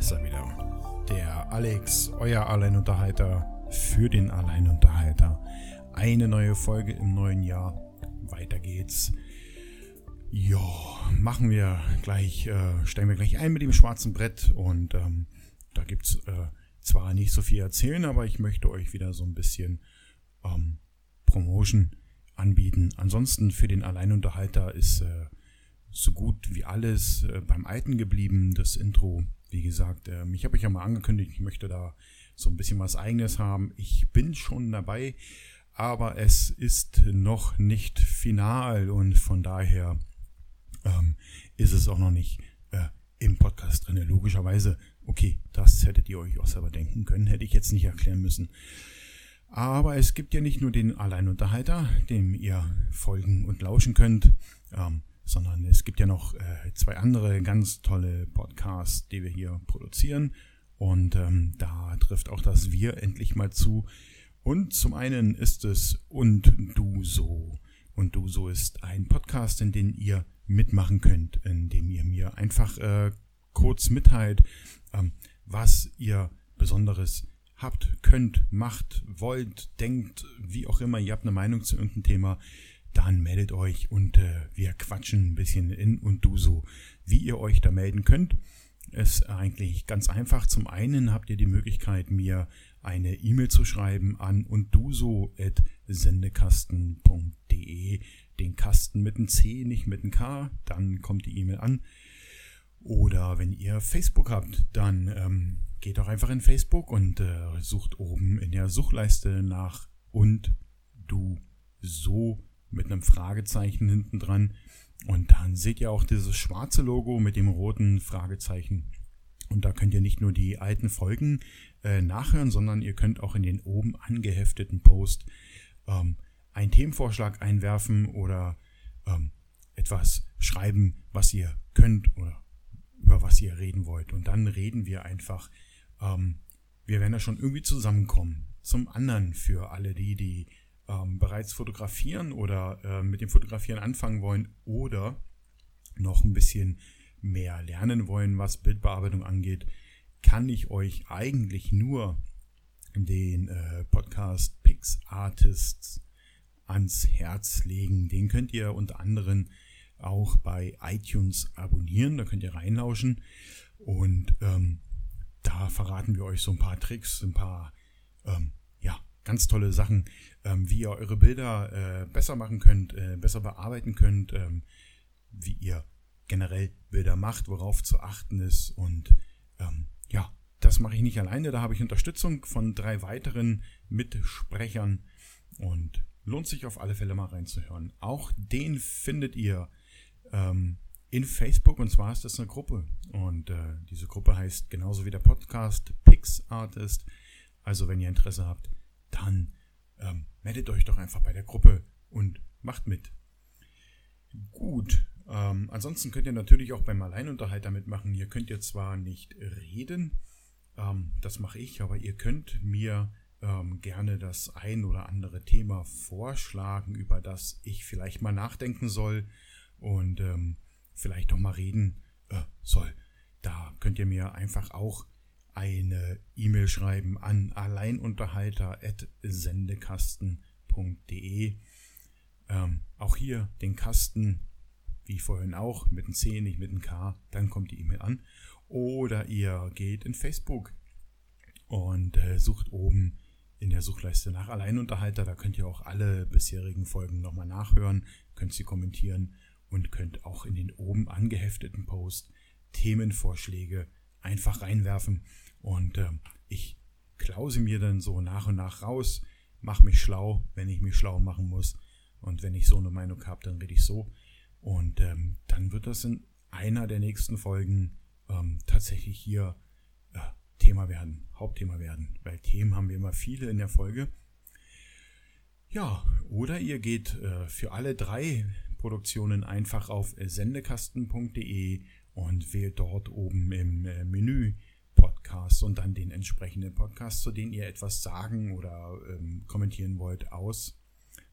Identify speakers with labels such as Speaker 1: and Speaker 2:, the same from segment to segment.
Speaker 1: Ist er wieder. Der Alex, euer Alleinunterhalter für den Alleinunterhalter. Eine neue Folge im neuen Jahr. Weiter geht's. Jo, machen wir gleich, äh, steigen wir gleich ein mit dem schwarzen Brett und ähm, da gibt's äh, zwar nicht so viel erzählen, aber ich möchte euch wieder so ein bisschen ähm, Promotion anbieten. Ansonsten für den Alleinunterhalter ist äh, so gut wie alles äh, beim Alten geblieben. Das Intro, wie gesagt, äh, ich habe euch ja mal angekündigt, ich möchte da so ein bisschen was eigenes haben. Ich bin schon dabei, aber es ist noch nicht final und von daher ähm, ist es auch noch nicht äh, im Podcast drin. Logischerweise, okay, das hättet ihr euch auch selber denken können, hätte ich jetzt nicht erklären müssen. Aber es gibt ja nicht nur den Alleinunterhalter, dem ihr folgen und lauschen könnt. Ähm, sondern es gibt ja noch äh, zwei andere ganz tolle Podcasts, die wir hier produzieren. Und ähm, da trifft auch das Wir endlich mal zu. Und zum einen ist es Und du so. Und du so ist ein Podcast, in dem ihr mitmachen könnt, in dem ihr mir einfach äh, kurz mitteilt, ähm, was ihr Besonderes habt, könnt, macht, wollt, denkt, wie auch immer, ihr habt eine Meinung zu irgendeinem Thema, dann meldet euch und äh, wir quatschen ein bisschen in und du so. Wie ihr euch da melden könnt, ist eigentlich ganz einfach. Zum einen habt ihr die Möglichkeit, mir eine E-Mail zu schreiben an und du so at sendekasten.de. Den Kasten mit einem C, nicht mit einem K, dann kommt die E-Mail an. Oder wenn ihr Facebook habt, dann ähm, geht doch einfach in Facebook und äh, sucht oben in der Suchleiste nach und du so mit einem Fragezeichen hinten dran. Und dann seht ihr auch dieses schwarze Logo mit dem roten Fragezeichen. Und da könnt ihr nicht nur die alten Folgen äh, nachhören, sondern ihr könnt auch in den oben angehefteten Post ähm, einen Themenvorschlag einwerfen oder ähm, etwas schreiben, was ihr könnt oder über was ihr reden wollt. Und dann reden wir einfach. Ähm, wir werden da schon irgendwie zusammenkommen. Zum anderen für alle die, die ähm, bereits fotografieren oder äh, mit dem Fotografieren anfangen wollen oder noch ein bisschen mehr lernen wollen, was Bildbearbeitung angeht, kann ich euch eigentlich nur den äh, Podcast Pix Artists ans Herz legen. Den könnt ihr unter anderem auch bei iTunes abonnieren, da könnt ihr reinlauschen und ähm, da verraten wir euch so ein paar Tricks, ein paar ähm, ganz tolle Sachen, ähm, wie ihr eure Bilder äh, besser machen könnt, äh, besser bearbeiten könnt, ähm, wie ihr generell Bilder macht, worauf zu achten ist. Und ähm, ja, das mache ich nicht alleine. Da habe ich Unterstützung von drei weiteren Mitsprechern und lohnt sich auf alle Fälle mal reinzuhören. Auch den findet ihr ähm, in Facebook und zwar ist das eine Gruppe und äh, diese Gruppe heißt genauso wie der Podcast Pix Artist. Also wenn ihr Interesse habt, dann ähm, meldet euch doch einfach bei der Gruppe und macht mit. Gut, ähm, ansonsten könnt ihr natürlich auch beim Alleinunterhalter mitmachen. Ihr könnt jetzt zwar nicht reden, ähm, das mache ich, aber ihr könnt mir ähm, gerne das ein oder andere Thema vorschlagen, über das ich vielleicht mal nachdenken soll und ähm, vielleicht auch mal reden äh, soll. Da könnt ihr mir einfach auch eine E-Mail schreiben an alleinunterhalter.sendekasten.de. Ähm, auch hier den Kasten, wie vorhin auch, mit einem C, nicht mit einem K, dann kommt die E-Mail an. Oder ihr geht in Facebook und äh, sucht oben in der Suchleiste nach Alleinunterhalter. Da könnt ihr auch alle bisherigen Folgen nochmal nachhören, könnt sie kommentieren und könnt auch in den oben angehefteten Post Themenvorschläge einfach reinwerfen und äh, ich klause mir dann so nach und nach raus, mache mich schlau, wenn ich mich schlau machen muss. Und wenn ich so eine Meinung habe, dann rede ich so. Und ähm, dann wird das in einer der nächsten Folgen ähm, tatsächlich hier äh, Thema werden, Hauptthema werden. Weil Themen haben wir immer viele in der Folge. Ja, oder ihr geht äh, für alle drei Produktionen einfach auf sendekasten.de und wählt dort oben im äh, Menü Podcasts und dann den entsprechenden Podcast, zu denen ihr etwas sagen oder ähm, kommentieren wollt, aus.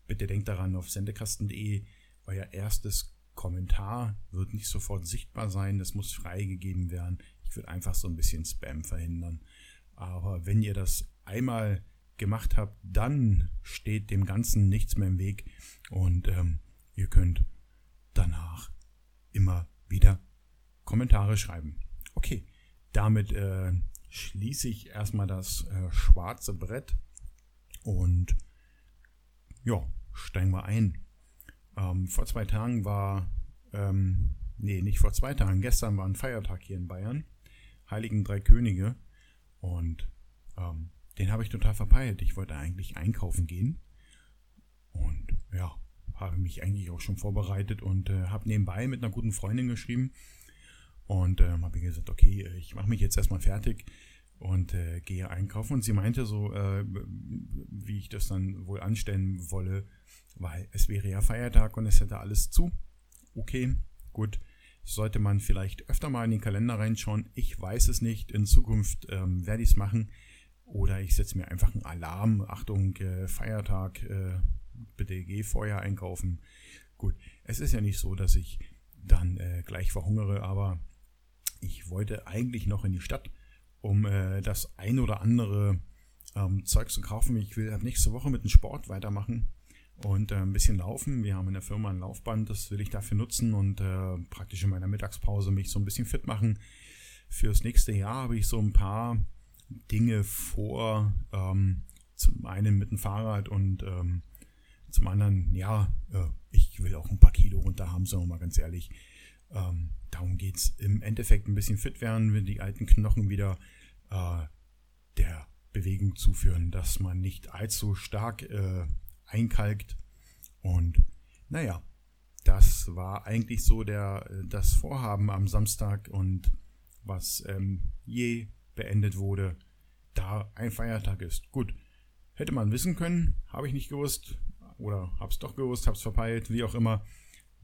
Speaker 1: Bitte denkt daran, auf sendekasten.de euer erstes Kommentar wird nicht sofort sichtbar sein. Das muss freigegeben werden. Ich will einfach so ein bisschen Spam verhindern. Aber wenn ihr das einmal gemacht habt, dann steht dem Ganzen nichts mehr im Weg und ähm, ihr könnt danach immer wieder Kommentare schreiben. Okay, damit äh, schließe ich erstmal das äh, schwarze Brett und ja, steigen wir ein. Ähm, vor zwei Tagen war, ähm, nee, nicht vor zwei Tagen, gestern war ein Feiertag hier in Bayern, Heiligen Drei Könige und ähm, den habe ich total verpeilt. Ich wollte eigentlich einkaufen gehen und ja, habe mich eigentlich auch schon vorbereitet und äh, habe nebenbei mit einer guten Freundin geschrieben und ähm, habe gesagt, okay, ich mache mich jetzt erstmal fertig und äh, gehe einkaufen. Und sie meinte so, äh, wie ich das dann wohl anstellen wolle, weil es wäre ja Feiertag und es hätte alles zu. Okay, gut. Sollte man vielleicht öfter mal in den Kalender reinschauen. Ich weiß es nicht. In Zukunft ähm, werde ich es machen. Oder ich setze mir einfach einen Alarm. Achtung, äh, Feiertag, äh, bitte geh vorher einkaufen. Gut, es ist ja nicht so, dass ich dann äh, gleich verhungere, aber ich wollte eigentlich noch in die Stadt, um äh, das ein oder andere ähm, Zeug zu kaufen. Ich will ab nächste Woche mit dem Sport weitermachen und äh, ein bisschen laufen. Wir haben in der Firma ein Laufband, das will ich dafür nutzen und äh, praktisch in meiner Mittagspause mich so ein bisschen fit machen. Fürs nächste Jahr habe ich so ein paar Dinge vor. Ähm, zum einen mit dem Fahrrad und ähm, zum anderen, ja, äh, ich will auch ein paar Kilo runter haben, sagen wir mal ganz ehrlich. Ähm, darum geht es im Endeffekt ein bisschen fit werden, wenn die alten Knochen wieder äh, der Bewegung zuführen, dass man nicht allzu stark äh, einkalkt. Und naja, das war eigentlich so der, das Vorhaben am Samstag und was ähm, je beendet wurde, da ein Feiertag ist. Gut, hätte man wissen können, habe ich nicht gewusst oder habe es doch gewusst, habe es verpeilt, wie auch immer.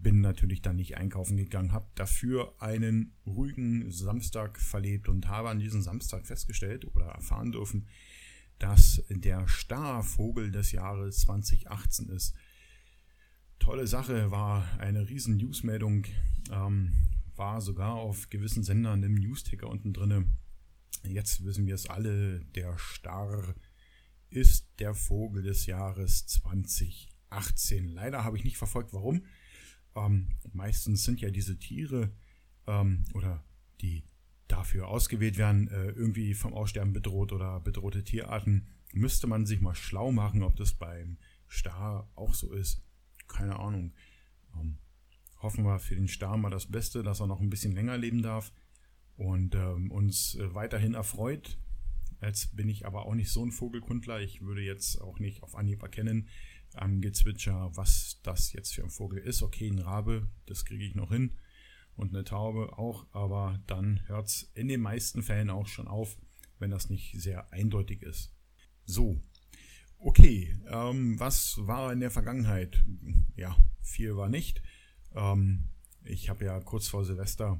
Speaker 1: Bin natürlich dann nicht einkaufen gegangen, habe dafür einen ruhigen Samstag verlebt und habe an diesem Samstag festgestellt oder erfahren dürfen, dass der Starvogel des Jahres 2018 ist. Tolle Sache, war eine riesen Newsmeldung, ähm, war sogar auf gewissen Sendern im Newsticker unten drinne. Jetzt wissen wir es alle, der Star ist der Vogel des Jahres 2018. Leider habe ich nicht verfolgt, warum. Ähm, meistens sind ja diese Tiere ähm, oder die dafür ausgewählt werden, äh, irgendwie vom Aussterben bedroht oder bedrohte Tierarten. Müsste man sich mal schlau machen, ob das beim Star auch so ist. Keine Ahnung. Ähm, hoffen wir für den Star mal das Beste, dass er noch ein bisschen länger leben darf und ähm, uns äh, weiterhin erfreut. Jetzt bin ich aber auch nicht so ein Vogelkundler. Ich würde jetzt auch nicht auf Anhieb erkennen am Gezwitscher, was das jetzt für ein Vogel ist. Okay, ein Rabe, das kriege ich noch hin und eine Taube auch, aber dann hört es in den meisten Fällen auch schon auf, wenn das nicht sehr eindeutig ist. So, okay, ähm, was war in der Vergangenheit? Ja, viel war nicht. Ähm, ich habe ja kurz vor Silvester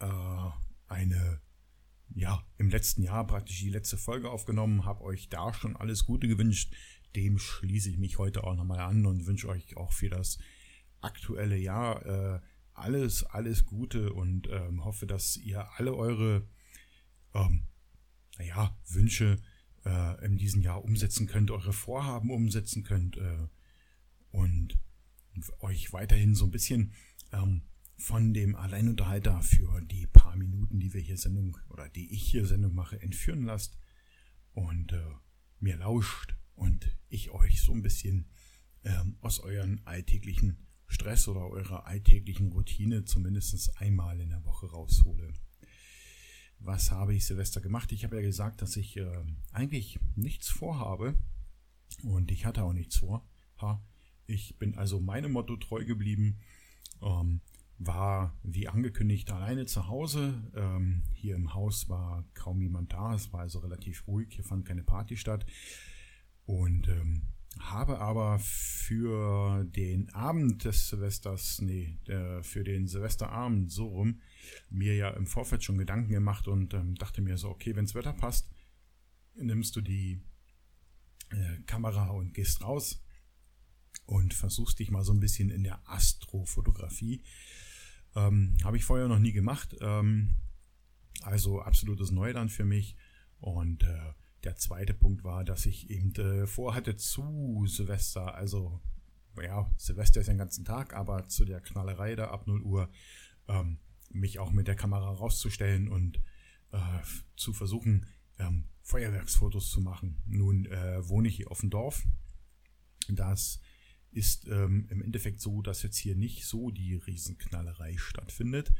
Speaker 1: äh, eine, ja, im letzten Jahr praktisch die letzte Folge aufgenommen, habe euch da schon alles Gute gewünscht. Dem schließe ich mich heute auch nochmal an und wünsche euch auch für das aktuelle Jahr äh, alles, alles Gute und ähm, hoffe, dass ihr alle eure ähm, naja, Wünsche äh, in diesem Jahr umsetzen könnt, eure Vorhaben umsetzen könnt äh, und euch weiterhin so ein bisschen ähm, von dem Alleinunterhalter für die paar Minuten, die wir hier Sendung oder die ich hier Sendung mache, entführen lasst und äh, mir lauscht und ich euch so ein bisschen ähm, aus euren alltäglichen Stress oder eurer alltäglichen Routine zumindest einmal in der Woche raushole. Was habe ich Silvester gemacht? Ich habe ja gesagt, dass ich äh, eigentlich nichts vorhabe und ich hatte auch nichts vor. Ha, ich bin also meinem Motto treu geblieben. Ähm, war wie angekündigt alleine zu Hause. Ähm, hier im Haus war kaum jemand da. Es war also relativ ruhig. Hier fand keine Party statt. Und ähm, habe aber für den Abend des Silvesters, nee, der, für den Silvesterabend so rum, mir ja im Vorfeld schon Gedanken gemacht und ähm, dachte mir so, okay, wenns Wetter passt, nimmst du die äh, Kamera und gehst raus und versuchst dich mal so ein bisschen in der Astrofotografie. Ähm, Habe ich vorher noch nie gemacht. Ähm, Also absolutes Neuland für mich. Und äh, der zweite Punkt war, dass ich eben äh, vorhatte zu Silvester, also ja, Silvester ist den ganzen Tag, aber zu der Knallerei da ab 0 Uhr, ähm, mich auch mit der Kamera rauszustellen und äh, zu versuchen, ähm, Feuerwerksfotos zu machen. Nun äh, wohne ich hier auf dem Dorf. Das ist ähm, im Endeffekt so, dass jetzt hier nicht so die Riesenknallerei stattfindet.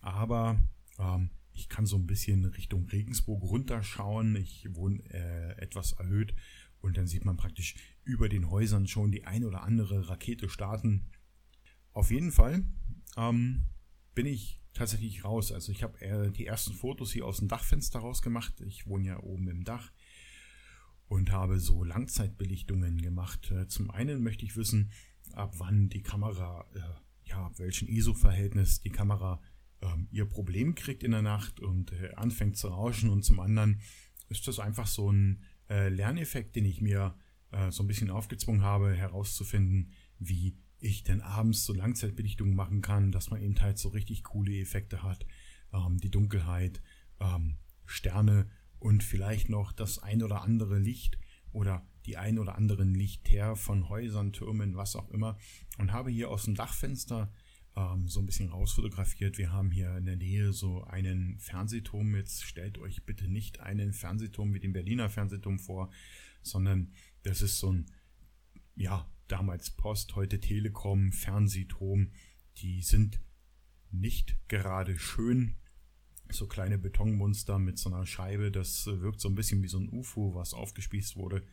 Speaker 1: Aber ähm, ich kann so ein bisschen Richtung Regensburg runterschauen. Ich wohne äh, etwas erhöht und dann sieht man praktisch über den Häusern schon die ein oder andere Rakete starten. Auf jeden Fall ähm, bin ich tatsächlich raus. Also ich habe äh, die ersten Fotos hier aus dem Dachfenster rausgemacht. Ich wohne ja oben im Dach und habe so Langzeitbelichtungen gemacht. Äh, zum einen möchte ich wissen, ab wann die Kamera, äh, ja, welchen ISO-Verhältnis die Kamera ähm, ihr Problem kriegt in der Nacht und äh, anfängt zu rauschen. Und zum anderen ist das einfach so ein äh, Lerneffekt, den ich mir äh, so ein bisschen aufgezwungen habe, herauszufinden, wie ich denn abends so Langzeitbelichtungen machen kann, dass man eben halt so richtig coole Effekte hat. Ähm, die Dunkelheit, ähm, Sterne und vielleicht noch das ein oder andere Licht oder die ein oder anderen Lichter von Häusern, Türmen, was auch immer. Und habe hier aus dem Dachfenster ähm, so ein bisschen rausfotografiert. Wir haben hier in der Nähe so einen Fernsehturm. Jetzt stellt euch bitte nicht einen Fernsehturm wie den Berliner Fernsehturm vor, sondern das ist so ein, ja, damals Post, heute Telekom, Fernsehturm. Die sind nicht gerade schön, so kleine Betonmonster mit so einer Scheibe. Das äh, wirkt so ein bisschen wie so ein UFO, was aufgespießt wurde.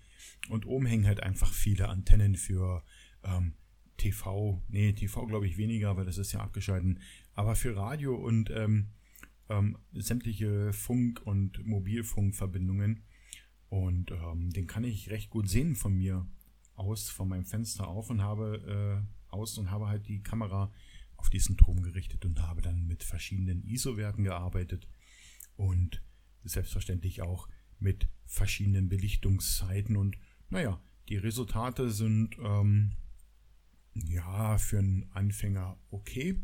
Speaker 1: Und oben hängen halt einfach viele Antennen für ähm, TV. Nee, TV glaube ich weniger, weil das ist ja abgeschalten. Aber für Radio und ähm, ähm, sämtliche Funk- und Mobilfunkverbindungen. Und ähm, den kann ich recht gut sehen von mir aus, von meinem Fenster auf und habe äh, aus und habe halt die Kamera auf diesen Turm gerichtet und habe dann mit verschiedenen ISO-Werten gearbeitet und selbstverständlich auch mit verschiedenen Belichtungszeiten und naja, die Resultate sind ähm, ja für einen Anfänger okay,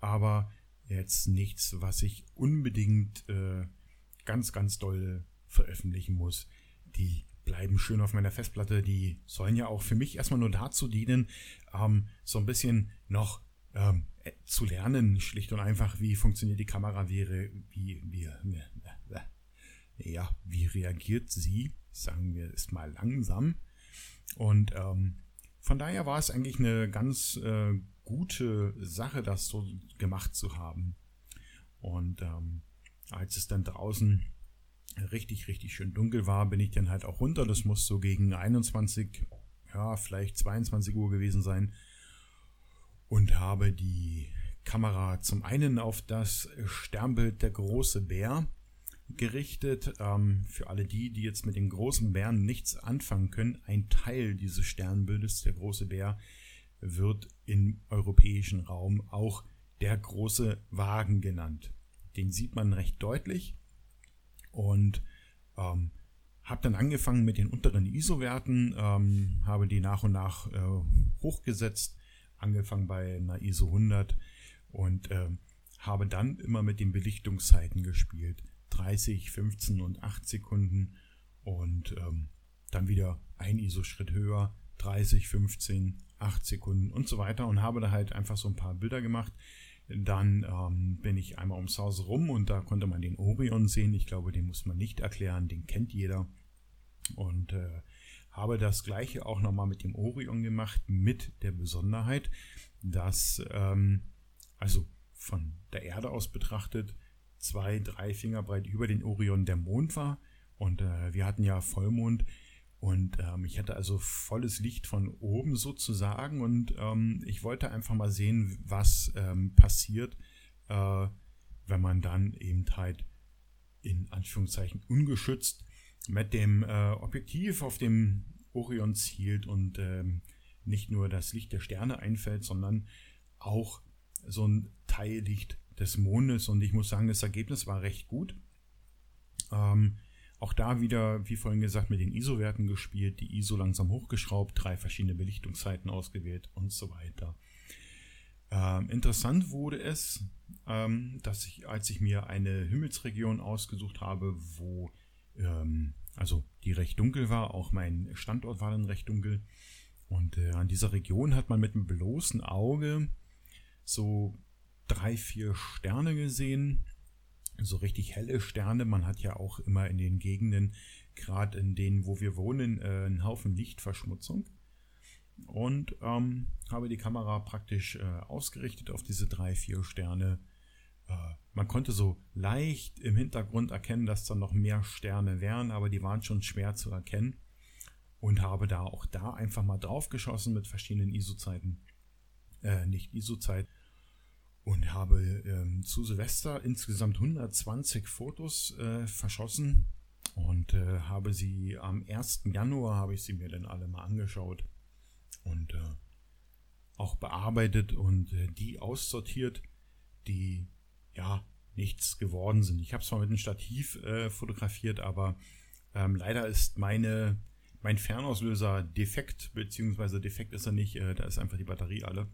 Speaker 1: aber jetzt nichts, was ich unbedingt äh, ganz, ganz doll veröffentlichen muss. Die bleiben schön auf meiner Festplatte. Die sollen ja auch für mich erstmal nur dazu dienen, ähm, so ein bisschen noch ähm, äh, zu lernen, schlicht und einfach, wie funktioniert die Kamera, wie, wie, wie, äh, ja, wie reagiert sie, sagen wir es mal langsam. Und ähm, von daher war es eigentlich eine ganz äh, gute Sache, das so gemacht zu haben. Und ähm, als es dann draußen richtig, richtig schön dunkel war, bin ich dann halt auch runter. Das muss so gegen 21, ja, vielleicht 22 Uhr gewesen sein und habe die Kamera zum einen auf das Sternbild der große Bär gerichtet. Ähm, für alle die, die jetzt mit den großen Bären nichts anfangen können, ein Teil dieses Sternbildes, der große Bär, wird im europäischen Raum auch der große Wagen genannt. Den sieht man recht deutlich und ähm, habe dann angefangen mit den unteren ISO-Werten, ähm, habe die nach und nach äh, hochgesetzt angefangen bei einer ISO 100 und äh, habe dann immer mit den Belichtungszeiten gespielt. 30, 15 und 8 Sekunden und ähm, dann wieder ein ISO-Schritt höher, 30, 15, 8 Sekunden und so weiter und habe da halt einfach so ein paar Bilder gemacht. Dann ähm, bin ich einmal ums Haus rum und da konnte man den Orion sehen. Ich glaube, den muss man nicht erklären, den kennt jeder. Und äh, habe das gleiche auch nochmal mit dem Orion gemacht, mit der Besonderheit, dass, ähm, also von der Erde aus betrachtet, zwei, drei Finger breit über den Orion der Mond war. Und äh, wir hatten ja Vollmond. Und ähm, ich hatte also volles Licht von oben sozusagen. Und ähm, ich wollte einfach mal sehen, was ähm, passiert, äh, wenn man dann eben halt in Anführungszeichen ungeschützt mit dem äh, Objektiv auf dem Orion zielt und ähm, nicht nur das Licht der Sterne einfällt, sondern auch so ein Teillicht des Mondes. Und ich muss sagen, das Ergebnis war recht gut. Ähm, auch da wieder, wie vorhin gesagt, mit den ISO-Werten gespielt, die ISO langsam hochgeschraubt, drei verschiedene Belichtungszeiten ausgewählt und so weiter. Ähm, interessant wurde es, ähm, dass ich, als ich mir eine Himmelsregion ausgesucht habe, wo ähm, also die recht dunkel war, auch mein Standort war dann recht dunkel. Und äh, an dieser Region hat man mit einem bloßen Auge so drei, vier Sterne gesehen. So richtig helle Sterne. Man hat ja auch immer in den Gegenden, gerade in denen, wo wir wohnen, äh, einen Haufen Lichtverschmutzung. Und ähm, habe die Kamera praktisch äh, ausgerichtet auf diese drei, vier Sterne. Äh, man konnte so leicht im Hintergrund erkennen, dass da noch mehr Sterne wären, aber die waren schon schwer zu erkennen. Und habe da auch da einfach mal drauf geschossen mit verschiedenen ISO-Zeiten. Äh, nicht ISO-Zeit, und habe ähm, zu Silvester insgesamt 120 Fotos äh, verschossen und äh, habe sie am 1. Januar habe ich sie mir dann alle mal angeschaut und äh, auch bearbeitet und äh, die aussortiert, die ja nichts geworden sind. Ich habe zwar mit einem Stativ äh, fotografiert, aber ähm, leider ist meine mein Fernauslöser defekt, beziehungsweise defekt ist er nicht, äh, da ist einfach die Batterie alle.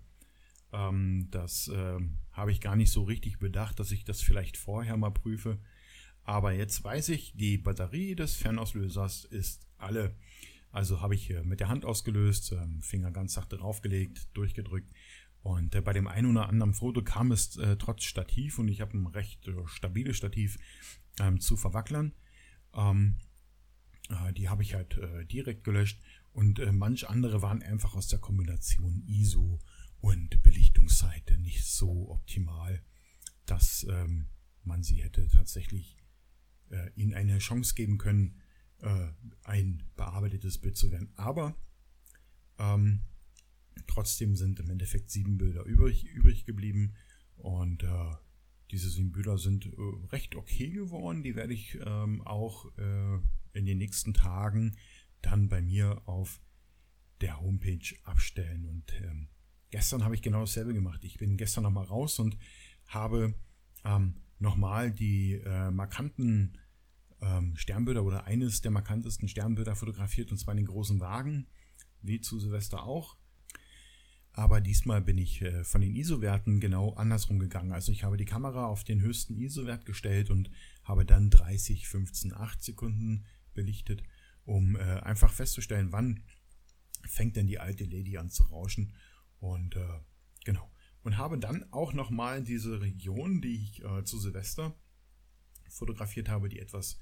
Speaker 1: Ähm, das äh, habe ich gar nicht so richtig bedacht, dass ich das vielleicht vorher mal prüfe. Aber jetzt weiß ich, die Batterie des Fernauslösers ist alle. Also habe ich mit der Hand ausgelöst, ähm, Finger ganz sachte draufgelegt, durchgedrückt. Und äh, bei dem einen oder anderen Foto kam es äh, trotz Stativ und ich habe ein recht äh, stabiles Stativ ähm, zu verwacklern. Ähm, äh, die habe ich halt direkt gelöscht und manch andere waren einfach aus der Kombination ISO und Belichtungsseite nicht so optimal, dass ähm, man sie hätte tatsächlich äh, ihnen eine Chance geben können, äh, ein bearbeitetes Bild zu werden. Aber ähm, trotzdem sind im Endeffekt sieben Bilder übrig, übrig geblieben und äh, diese sieben Bilder sind äh, recht okay geworden. Die werde ich ähm, auch äh, in den nächsten Tagen dann bei mir auf der Homepage abstellen und ähm, Gestern habe ich genau dasselbe gemacht. Ich bin gestern nochmal raus und habe ähm, nochmal die äh, markanten ähm, Sternbilder oder eines der markantesten Sternbilder fotografiert, und zwar den großen Wagen, wie zu Silvester auch. Aber diesmal bin ich äh, von den ISO-Werten genau andersrum gegangen. Also ich habe die Kamera auf den höchsten ISO-Wert gestellt und habe dann 30, 15, 8 Sekunden belichtet, um äh, einfach festzustellen, wann fängt denn die alte Lady an zu rauschen und äh, genau. Und habe dann auch nochmal diese Region, die ich äh, zu Silvester fotografiert habe, die etwas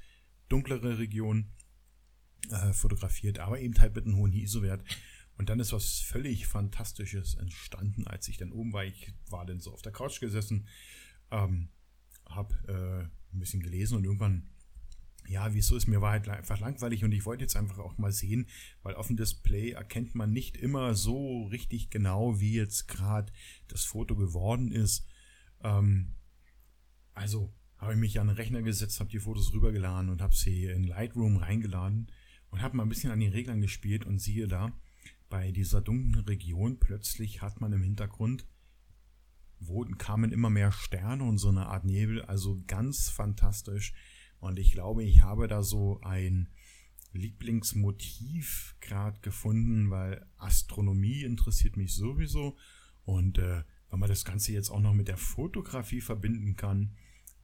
Speaker 1: dunklere Region äh, fotografiert, aber eben halt mit einem hohen ISO-Wert. Und dann ist was völlig Fantastisches entstanden, als ich dann oben war. Ich war dann so auf der Couch gesessen, ähm, habe äh, ein bisschen gelesen und irgendwann ja, wieso ist mir war halt einfach langweilig und ich wollte jetzt einfach auch mal sehen, weil auf dem Display erkennt man nicht immer so richtig genau, wie jetzt gerade das Foto geworden ist. Ähm, also habe ich mich an den Rechner gesetzt, habe die Fotos rübergeladen und habe sie in Lightroom reingeladen und habe mal ein bisschen an den Reglern gespielt und siehe da, bei dieser dunklen Region plötzlich hat man im Hintergrund wo kamen immer mehr Sterne und so eine Art Nebel, also ganz fantastisch. Und ich glaube, ich habe da so ein Lieblingsmotiv gerade gefunden, weil Astronomie interessiert mich sowieso. Und äh, wenn man das Ganze jetzt auch noch mit der Fotografie verbinden kann,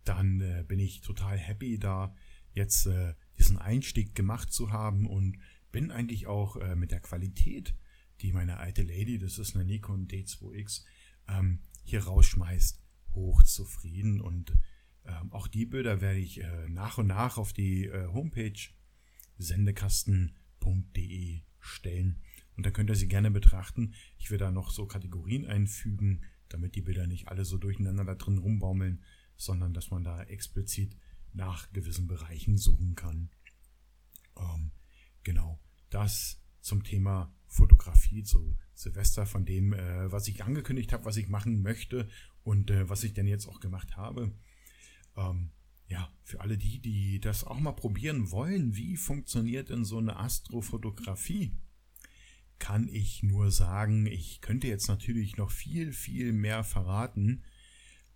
Speaker 1: dann äh, bin ich total happy, da jetzt äh, diesen Einstieg gemacht zu haben und bin eigentlich auch äh, mit der Qualität, die meine alte Lady, das ist eine Nikon D2X, ähm, hier rausschmeißt, hochzufrieden und ähm, auch die Bilder werde ich äh, nach und nach auf die äh, Homepage sendekasten.de stellen. Und da könnt ihr sie gerne betrachten. Ich werde da noch so Kategorien einfügen, damit die Bilder nicht alle so durcheinander da drin rumbaumeln, sondern dass man da explizit nach gewissen Bereichen suchen kann. Ähm, genau, das zum Thema Fotografie zu Silvester von dem, äh, was ich angekündigt habe, was ich machen möchte und äh, was ich denn jetzt auch gemacht habe ähm, ja, für alle die, die das auch mal probieren wollen, wie funktioniert denn so eine Astrofotografie? Kann ich nur sagen, ich könnte jetzt natürlich noch viel, viel mehr verraten,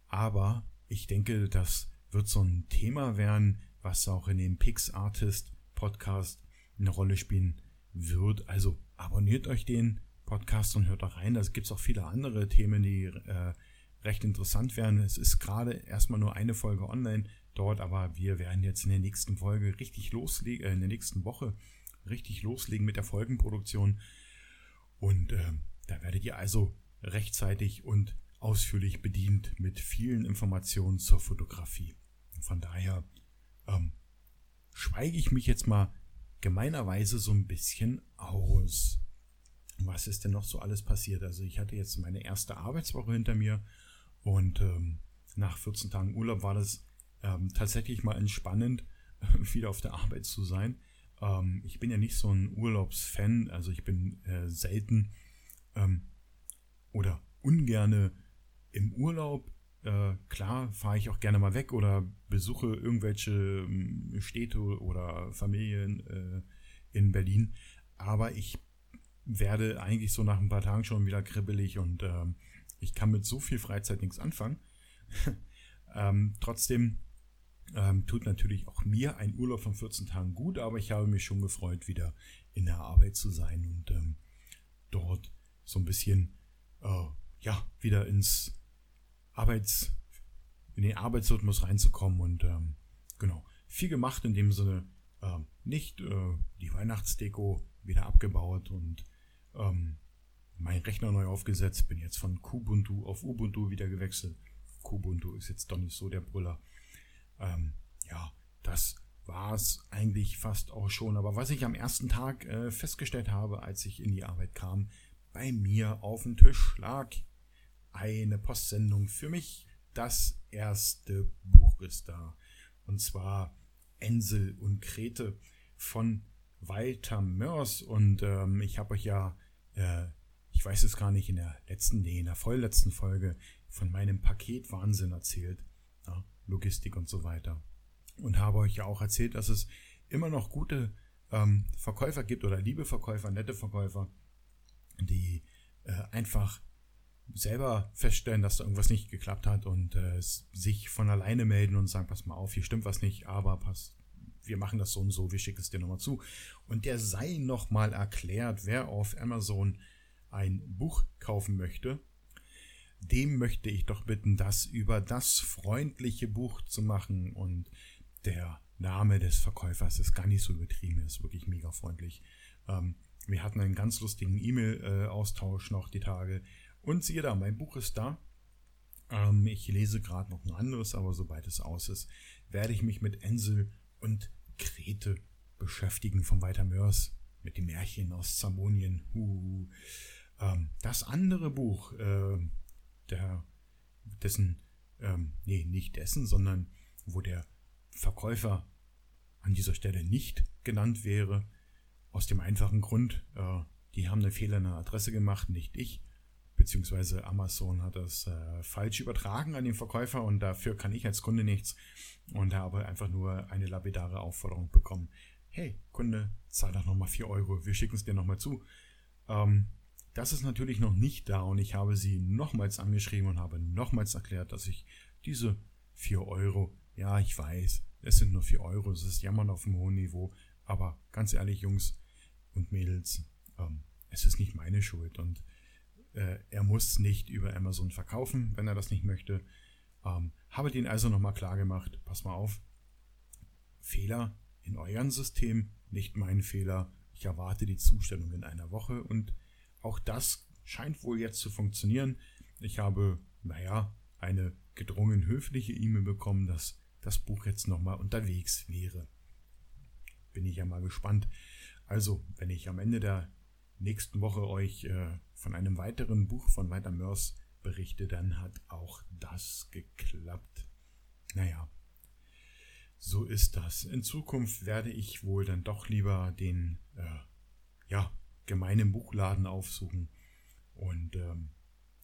Speaker 1: aber ich denke, das wird so ein Thema werden, was auch in dem PixArtist Podcast eine Rolle spielen wird. Also abonniert euch den Podcast und hört da rein. Da gibt es auch viele andere Themen, die äh, recht interessant wären. Es ist gerade erstmal nur eine Folge online dort, aber wir werden jetzt in der nächsten Folge richtig loslegen, äh, in der nächsten Woche richtig loslegen mit der Folgenproduktion. Und äh, da werdet ihr also rechtzeitig und ausführlich bedient mit vielen Informationen zur Fotografie. Von daher ähm, schweige ich mich jetzt mal gemeinerweise so ein bisschen aus. Was ist denn noch so alles passiert? Also ich hatte jetzt meine erste Arbeitswoche hinter mir und ähm, nach 14 Tagen Urlaub war das ähm, tatsächlich mal entspannend, wieder auf der Arbeit zu sein. Ähm, ich bin ja nicht so ein Urlaubsfan, also ich bin äh, selten ähm, oder ungerne im Urlaub. Äh, klar fahre ich auch gerne mal weg oder besuche irgendwelche ähm, Städte oder Familien äh, in Berlin. Aber ich werde eigentlich so nach ein paar Tagen schon wieder kribbelig und ähm, ich kann mit so viel Freizeit nichts anfangen. ähm, trotzdem ähm, tut natürlich auch mir ein Urlaub von 14 Tagen gut, aber ich habe mich schon gefreut, wieder in der Arbeit zu sein und ähm, dort so ein bisschen äh, ja wieder ins Arbeits in den Arbeitsrhythmus reinzukommen und ähm, genau viel gemacht in dem Sinne äh, nicht äh, die Weihnachtsdeko wieder abgebaut und ähm, mein Rechner neu aufgesetzt, bin jetzt von Kubuntu auf Ubuntu wieder gewechselt. Kubuntu ist jetzt doch nicht so der Brüller. Ähm, ja, das war es eigentlich fast auch schon. Aber was ich am ersten Tag äh, festgestellt habe, als ich in die Arbeit kam, bei mir auf dem Tisch lag eine Postsendung für mich. Das erste Buch ist da. Und zwar Ensel und Krete von Walter Mörs. Und ähm, ich habe euch ja, äh, ich weiß es gar nicht, in der letzten, nee, in der vorletzten Folge von meinem Paketwahnsinn erzählt. Ja, Logistik und so weiter. Und habe euch ja auch erzählt, dass es immer noch gute ähm, Verkäufer gibt oder liebe Verkäufer, nette Verkäufer, die äh, einfach selber feststellen, dass da irgendwas nicht geklappt hat und äh, sich von alleine melden und sagen, pass mal auf, hier stimmt was nicht, aber pass, wir machen das so und so, wir schicken es dir nochmal zu. Und der sei nochmal erklärt, wer auf Amazon ein Buch kaufen möchte, dem möchte ich doch bitten, das über das freundliche Buch zu machen. Und der Name des Verkäufers ist gar nicht so übertrieben, ist wirklich mega freundlich. Ähm, wir hatten einen ganz lustigen E-Mail-Austausch noch die Tage. Und siehe da, mein Buch ist da. Ähm, ich lese gerade noch ein anderes, aber sobald es aus ist, werde ich mich mit Ensel und Krete beschäftigen von Walter Mörs mit dem Märchen aus Zamonien. Uh. Ähm, das andere Buch, äh, der, dessen, ähm, nee, nicht dessen, sondern wo der Verkäufer an dieser Stelle nicht genannt wäre, aus dem einfachen Grund, äh, die haben eine Fehler in der Adresse gemacht, nicht ich. Beziehungsweise Amazon hat das äh, falsch übertragen an den Verkäufer und dafür kann ich als Kunde nichts und habe einfach nur eine lapidare Aufforderung bekommen. Hey, Kunde, zahl doch nochmal 4 Euro, wir schicken es dir nochmal zu. Ähm, das ist natürlich noch nicht da und ich habe sie nochmals angeschrieben und habe nochmals erklärt, dass ich diese 4 Euro, ja, ich weiß, es sind nur 4 Euro, es ist Jammern auf einem hohen Niveau, aber ganz ehrlich, Jungs und Mädels, ähm, es ist nicht meine Schuld und äh, er muss nicht über Amazon verkaufen, wenn er das nicht möchte. Ähm, habe den also nochmal klar gemacht, pass mal auf, Fehler in eurem System, nicht mein Fehler. Ich erwarte die Zustellung in einer Woche und auch das scheint wohl jetzt zu funktionieren. Ich habe, naja, eine gedrungen höfliche E-Mail bekommen, dass das Buch jetzt nochmal unterwegs wäre. Bin ich ja mal gespannt. Also, wenn ich am Ende der nächsten Woche euch äh, von einem weiteren Buch von Walter Mörs berichte, dann hat auch das geklappt. Naja, so ist das. In Zukunft werde ich wohl dann doch lieber den, äh, ja, gemeinen Buchladen aufsuchen und ähm,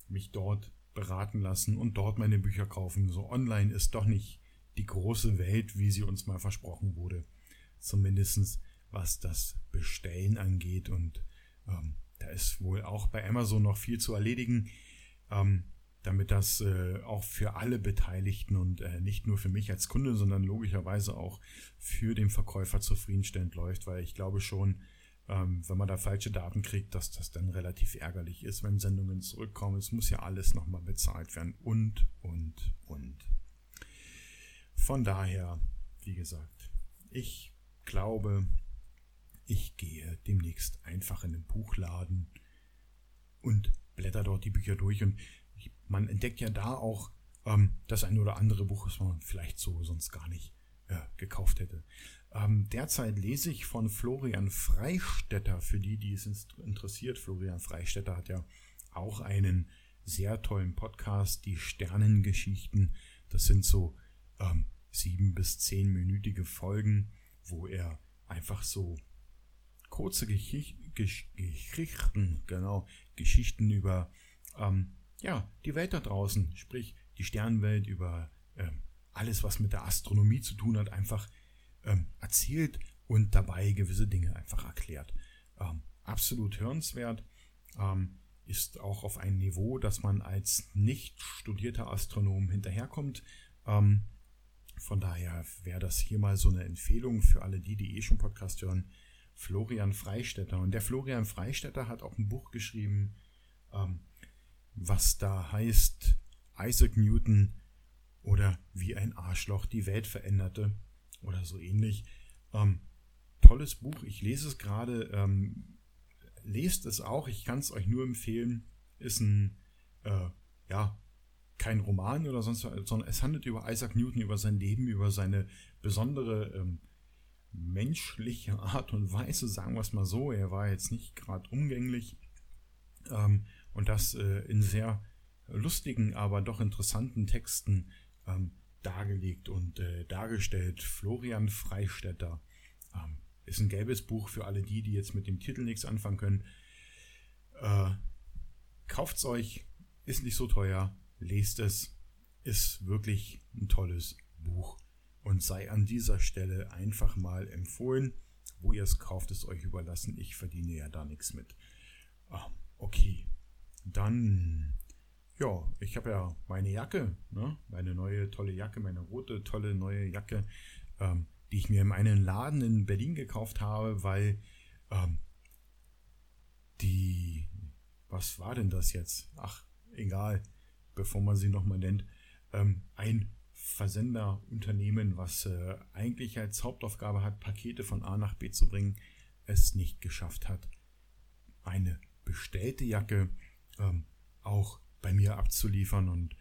Speaker 1: mich dort beraten lassen und dort meine Bücher kaufen. So online ist doch nicht die große Welt, wie sie uns mal versprochen wurde. Zumindestens was das Bestellen angeht. Und ähm, da ist wohl auch bei Amazon noch viel zu erledigen, ähm, damit das äh, auch für alle Beteiligten und äh, nicht nur für mich als Kunde, sondern logischerweise auch für den Verkäufer zufriedenstellend läuft, weil ich glaube schon, ähm, wenn man da falsche Daten kriegt, dass das dann relativ ärgerlich ist, wenn Sendungen zurückkommen. Es muss ja alles nochmal bezahlt werden und, und, und. Von daher, wie gesagt, ich glaube, ich gehe demnächst einfach in den Buchladen und blätter dort die Bücher durch und man entdeckt ja da auch ähm, das ein oder andere Buch, das man vielleicht so sonst gar nicht äh, gekauft hätte. Ähm, derzeit lese ich von Florian Freistetter, für die, die es interessiert. Florian Freistetter hat ja auch einen sehr tollen Podcast, die Sternengeschichten. Das sind so ähm, sieben bis zehnminütige Folgen, wo er einfach so kurze Geschicht Geschichten, genau, Geschichten über ähm, ja, die Welt da draußen, sprich die Sternenwelt, über ähm, alles, was mit der Astronomie zu tun hat, einfach ähm, erzählt und dabei gewisse Dinge einfach erklärt. Ähm, absolut hörenswert. Ähm, ist auch auf ein Niveau, dass man als nicht studierter Astronom hinterherkommt. Ähm, von daher wäre das hier mal so eine Empfehlung für alle die, die eh schon Podcast hören. Florian Freistetter. Und der Florian Freistetter hat auch ein Buch geschrieben, ähm, was da heißt Isaac Newton oder wie ein Arschloch die Welt veränderte oder so ähnlich. Ähm, tolles Buch, ich lese es gerade. Ähm, lest es auch, ich kann es euch nur empfehlen. Ist ein, äh, ja, kein Roman oder sonst was, sondern es handelt über Isaac Newton, über sein Leben, über seine besondere ähm, menschliche Art und Weise, sagen wir es mal so. Er war jetzt nicht gerade umgänglich ähm, und das äh, in sehr lustigen, aber doch interessanten Texten ähm, dargelegt und äh, dargestellt. Florian Freistetter ähm, ist ein gelbes Buch für alle die, die jetzt mit dem Titel nichts anfangen können. Äh, kauft's euch, ist nicht so teuer, lest es, ist wirklich ein tolles Buch und sei an dieser Stelle einfach mal empfohlen. Wo ihr es kauft, ist euch überlassen. Ich verdiene ja da nichts mit. Ah, okay, dann ja, ich habe ja meine Jacke, ne? meine neue tolle Jacke, meine rote tolle neue Jacke, ähm, die ich mir in einem Laden in Berlin gekauft habe, weil ähm, die, was war denn das jetzt? Ach, egal, bevor man sie nochmal nennt, ähm, ein Versenderunternehmen, was äh, eigentlich als Hauptaufgabe hat, Pakete von A nach B zu bringen, es nicht geschafft hat, eine bestellte Jacke ähm, auch bei mir abzuliefern. Und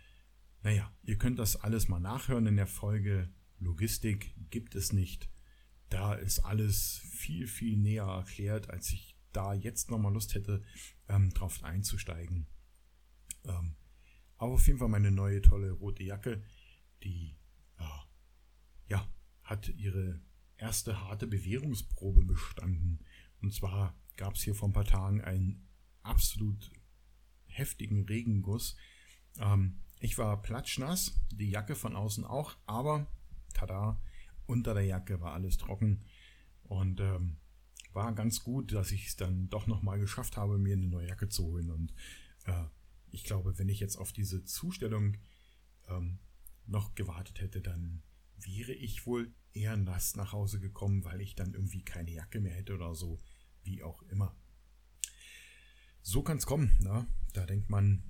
Speaker 1: naja, ihr könnt das alles mal nachhören in der Folge. Logistik gibt es nicht. Da ist alles viel, viel näher erklärt, als ich da jetzt nochmal Lust hätte, ähm, drauf einzusteigen. Ähm, aber auf jeden Fall meine neue tolle rote Jacke, die äh, ja, hat ihre erste harte Bewährungsprobe bestanden. Und zwar gab es hier vor ein paar Tagen einen absolut heftigen Regenguss. Ähm, ich war platschnass, die Jacke von außen auch, aber tada, unter der Jacke war alles trocken und ähm, war ganz gut, dass ich es dann doch nochmal geschafft habe, mir eine neue Jacke zu holen. Und äh, ich glaube, wenn ich jetzt auf diese Zustellung ähm, noch gewartet hätte, dann wäre ich wohl eher nass nach Hause gekommen, weil ich dann irgendwie keine Jacke mehr hätte oder so, wie auch immer. So kann es kommen. Ne? Da denkt man,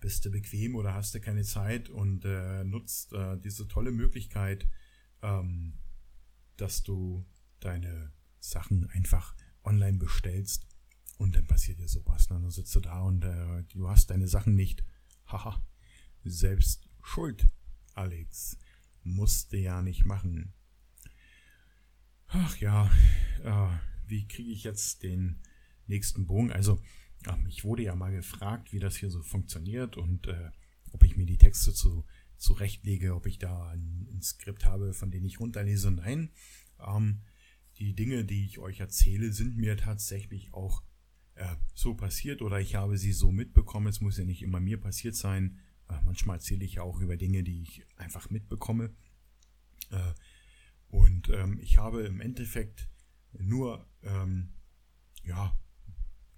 Speaker 1: bist du bequem oder hast du keine Zeit und äh, nutzt äh, diese tolle Möglichkeit, ähm, dass du deine Sachen einfach online bestellst und dann passiert dir sowas. Ne? Dann sitzt du da und äh, du hast deine Sachen nicht. Haha, selbst schuld, Alex. Musste ja nicht machen. Ach ja, äh, wie kriege ich jetzt den nächsten Bogen? Also, ähm, ich wurde ja mal gefragt, wie das hier so funktioniert und äh, ob ich mir die Texte zu, zurechtlege, ob ich da ein, ein Skript habe, von dem ich runterlese. Nein, ähm, die Dinge, die ich euch erzähle, sind mir tatsächlich auch äh, so passiert oder ich habe sie so mitbekommen. Es muss ja nicht immer mir passiert sein. Äh, manchmal erzähle ich ja auch über Dinge, die ich einfach mitbekomme. Äh, und ähm, ich habe im Endeffekt nur ähm, ja,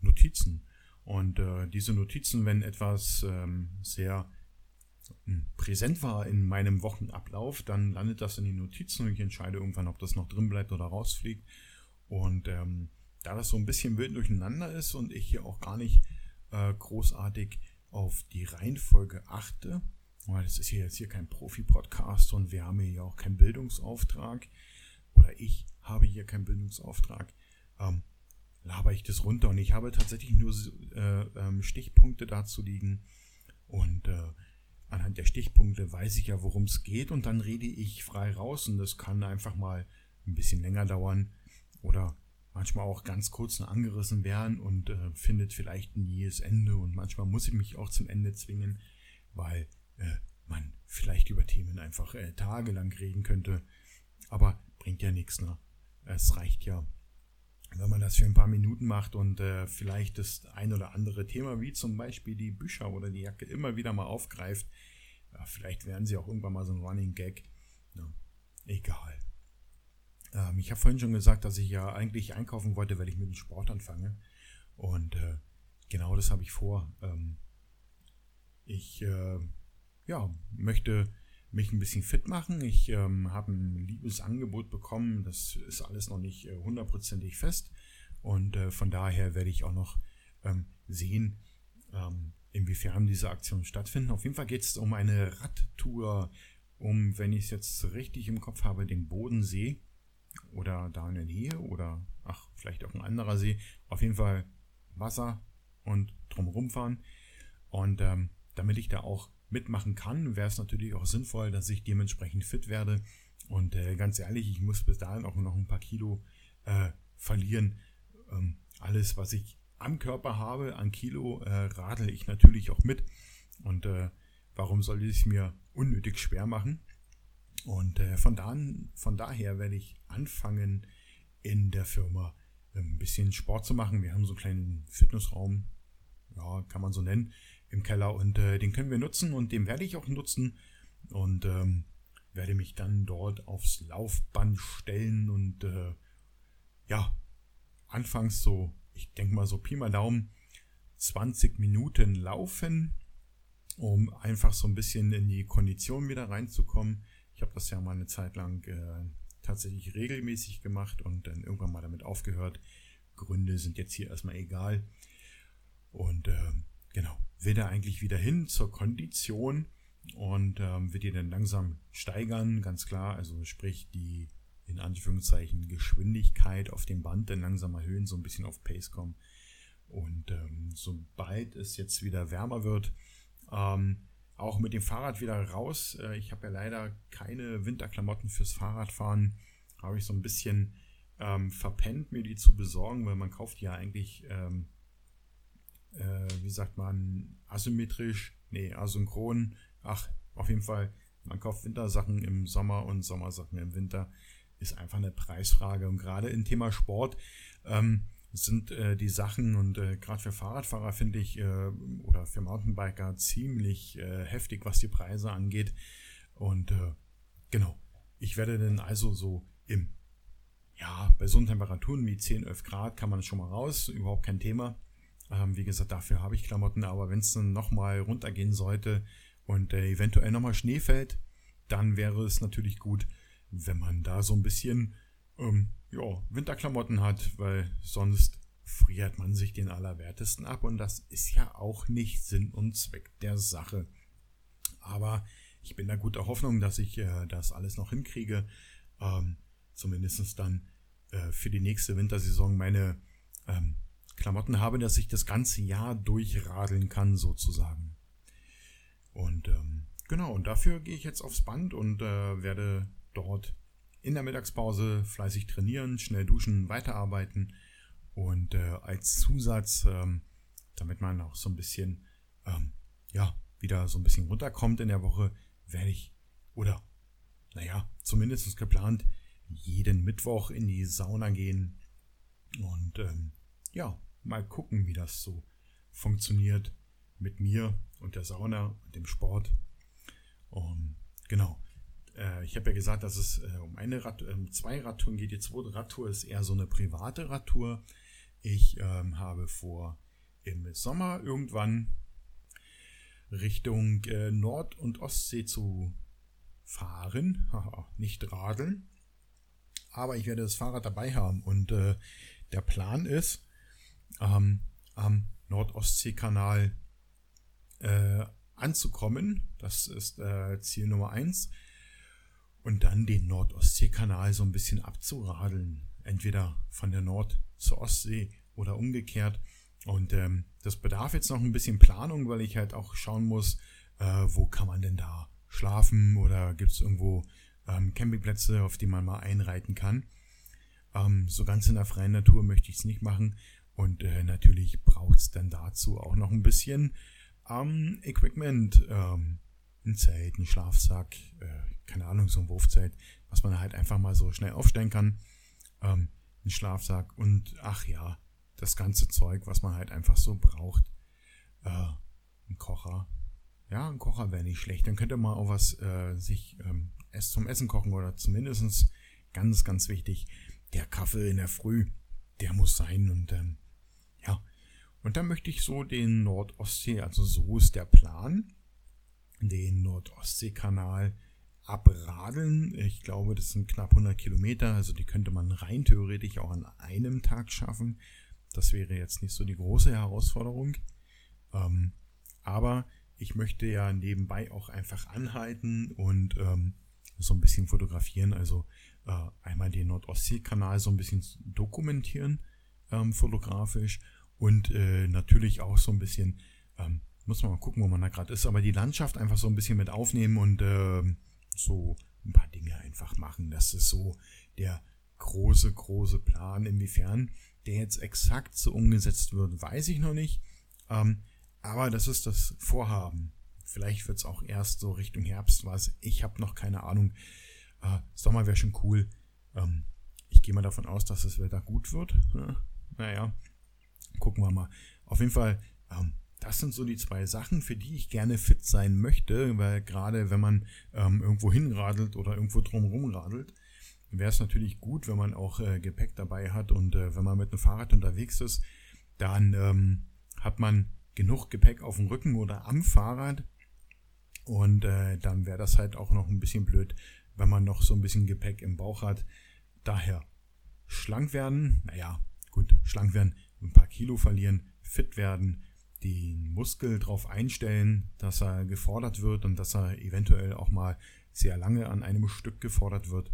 Speaker 1: Notizen und äh, diese Notizen, wenn etwas ähm, sehr hm, präsent war in meinem Wochenablauf, dann landet das in den Notizen und ich entscheide irgendwann, ob das noch drin bleibt oder rausfliegt. Und ähm, da das so ein bisschen wild durcheinander ist und ich hier auch gar nicht äh, großartig auf die Reihenfolge achte, weil das ist hier jetzt hier kein Profi-Podcast und wir haben hier auch keinen Bildungsauftrag oder ich habe hier keinen Bildungsauftrag, ähm, laber ich das runter. Und ich habe tatsächlich nur äh, ähm, Stichpunkte dazu liegen. Und äh, anhand der Stichpunkte weiß ich ja, worum es geht. Und dann rede ich frei raus. Und das kann einfach mal ein bisschen länger dauern oder manchmal auch ganz kurz angerissen werden und äh, findet vielleicht ein jähes Ende. Und manchmal muss ich mich auch zum Ende zwingen, weil äh, man vielleicht über Themen einfach äh, tagelang reden könnte, aber bringt ja nichts, ne? Es reicht ja, wenn man das für ein paar Minuten macht und äh, vielleicht das ein oder andere Thema, wie zum Beispiel die Bücher oder die Jacke, immer wieder mal aufgreift. Ja, vielleicht werden sie auch irgendwann mal so ein Running Gag. Ja, egal. Ähm, ich habe vorhin schon gesagt, dass ich ja eigentlich einkaufen wollte, weil ich mit dem Sport anfange. Und äh, genau das habe ich vor. Ähm, ich äh, ja, möchte mich ein bisschen fit machen. Ich ähm, habe ein liebes Angebot bekommen. Das ist alles noch nicht äh, hundertprozentig fest. Und äh, von daher werde ich auch noch ähm, sehen, ähm, inwiefern diese Aktionen stattfinden. Auf jeden Fall geht es um eine Radtour, um, wenn ich es jetzt richtig im Kopf habe, den Bodensee oder da in der Nähe oder ach, vielleicht auch ein anderer See. Auf jeden Fall Wasser und drumherum fahren. Und ähm, damit ich da auch mitmachen kann, wäre es natürlich auch sinnvoll, dass ich dementsprechend fit werde. Und äh, ganz ehrlich, ich muss bis dahin auch noch ein paar Kilo äh, verlieren. Ähm, alles, was ich am Körper habe, an Kilo, äh, radel ich natürlich auch mit. Und äh, warum soll ich es mir unnötig schwer machen? Und äh, von, da, von daher werde ich anfangen, in der Firma ein bisschen Sport zu machen. Wir haben so einen kleinen Fitnessraum, ja, kann man so nennen, im Keller und äh, den können wir nutzen und den werde ich auch nutzen und ähm, werde mich dann dort aufs Laufband stellen und äh, ja, anfangs so, ich denke mal so Pi mal Daumen, 20 Minuten laufen, um einfach so ein bisschen in die Kondition wieder reinzukommen. Ich habe das ja mal eine Zeit lang äh, tatsächlich regelmäßig gemacht und dann irgendwann mal damit aufgehört. Gründe sind jetzt hier erstmal egal. Und äh, genau, will da eigentlich wieder hin zur Kondition und ähm, wird die dann langsam steigern, ganz klar. Also sprich die in Anführungszeichen Geschwindigkeit auf dem Band dann langsam erhöhen, so ein bisschen auf Pace kommen. Und ähm, sobald es jetzt wieder wärmer wird, ähm, auch mit dem Fahrrad wieder raus. Äh, ich habe ja leider keine Winterklamotten fürs Fahrradfahren. Habe ich so ein bisschen ähm, verpennt, mir die zu besorgen, weil man kauft ja eigentlich, ähm, äh, wie sagt man, asymmetrisch, nee, asynchron. Ach, auf jeden Fall, man kauft Wintersachen im Sommer und Sommersachen im Winter. Ist einfach eine Preisfrage. Und gerade im Thema Sport, ähm, sind äh, die Sachen und äh, gerade für Fahrradfahrer finde ich äh, oder für Mountainbiker ziemlich äh, heftig, was die Preise angeht. Und äh, genau, ich werde dann also so im, ja, bei so Temperaturen wie 10, 11 Grad kann man schon mal raus, überhaupt kein Thema. Ähm, wie gesagt, dafür habe ich Klamotten, aber wenn es dann nochmal runtergehen sollte und äh, eventuell nochmal Schnee fällt, dann wäre es natürlich gut, wenn man da so ein bisschen ähm, ja, Winterklamotten hat, weil sonst friert man sich den Allerwertesten ab und das ist ja auch nicht Sinn und Zweck der Sache. Aber ich bin da guter Hoffnung, dass ich äh, das alles noch hinkriege. Ähm, zumindest dann äh, für die nächste Wintersaison meine ähm, Klamotten habe, dass ich das ganze Jahr durchradeln kann, sozusagen. Und ähm, genau, und dafür gehe ich jetzt aufs Band und äh, werde dort in der Mittagspause fleißig trainieren, schnell duschen, weiterarbeiten und äh, als Zusatz, ähm, damit man auch so ein bisschen, ähm, ja, wieder so ein bisschen runterkommt in der Woche, werde ich, oder, naja, zumindest geplant, jeden Mittwoch in die Sauna gehen und ähm, ja, mal gucken, wie das so funktioniert mit mir und der Sauna und dem Sport. Und genau. Äh, ich habe ja gesagt, dass es äh, um eine Rad, äh, zwei Radtouren geht. Die zweite Radtour ist eher so eine private Radtour. Ich ähm, habe vor, im Sommer irgendwann Richtung äh, Nord- und Ostsee zu fahren. Nicht radeln. Aber ich werde das Fahrrad dabei haben und äh, der Plan ist, ähm, am Nordostseekanal äh, anzukommen. Das ist äh, Ziel Nummer eins. Und dann den Nordostseekanal so ein bisschen abzuradeln. Entweder von der Nord- zur Ostsee oder umgekehrt. Und ähm, das bedarf jetzt noch ein bisschen Planung, weil ich halt auch schauen muss, äh, wo kann man denn da schlafen oder gibt es irgendwo ähm, Campingplätze, auf die man mal einreiten kann. Ähm, so ganz in der freien Natur möchte ich es nicht machen. Und äh, natürlich braucht es dann dazu auch noch ein bisschen ähm, Equipment. Ähm, ein Zelt, ein Schlafsack, äh, keine Ahnung, so ein Wurfzelt, was man halt einfach mal so schnell aufstellen kann. Ähm, ein Schlafsack und ach ja, das ganze Zeug, was man halt einfach so braucht. Äh, ein Kocher. Ja, ein Kocher wäre nicht schlecht. Dann könnte man auch was äh, sich ähm, zum Essen kochen oder zumindestens ganz, ganz wichtig, der Kaffee in der Früh, der muss sein und ähm. Und dann möchte ich so den Nordostsee, also so ist der Plan, den Nordostseekanal abradeln. Ich glaube, das sind knapp 100 Kilometer, also die könnte man rein theoretisch auch an einem Tag schaffen. Das wäre jetzt nicht so die große Herausforderung. Ähm, aber ich möchte ja nebenbei auch einfach anhalten und ähm, so ein bisschen fotografieren. Also äh, einmal den Nordostseekanal so ein bisschen dokumentieren, ähm, fotografisch und äh, natürlich auch so ein bisschen, ähm, muss man mal gucken, wo man da gerade ist, aber die Landschaft einfach so ein bisschen mit aufnehmen und äh, so ein paar Dinge einfach machen. Das ist so der große, große Plan. Inwiefern der jetzt exakt so umgesetzt wird, weiß ich noch nicht. Ähm, aber das ist das Vorhaben. Vielleicht wird es auch erst so Richtung Herbst was. Ich habe noch keine Ahnung. Äh, Sommer wäre schon cool. Ähm, ich gehe mal davon aus, dass das Wetter gut wird. Ja, naja, gucken wir mal. Auf jeden Fall, ähm, das sind so die zwei Sachen, für die ich gerne fit sein möchte, weil gerade wenn man ähm, irgendwo hinradelt oder irgendwo drumherum radelt, wäre es natürlich gut, wenn man auch äh, Gepäck dabei hat und äh, wenn man mit dem Fahrrad unterwegs ist, dann ähm, hat man genug Gepäck auf dem Rücken oder am Fahrrad und äh, dann wäre das halt auch noch ein bisschen blöd, wenn man noch so ein bisschen Gepäck im Bauch hat. Daher schlank werden, naja, gut, schlank werden, ein paar Kilo verlieren, fit werden, den Muskel darauf einstellen, dass er gefordert wird und dass er eventuell auch mal sehr lange an einem Stück gefordert wird.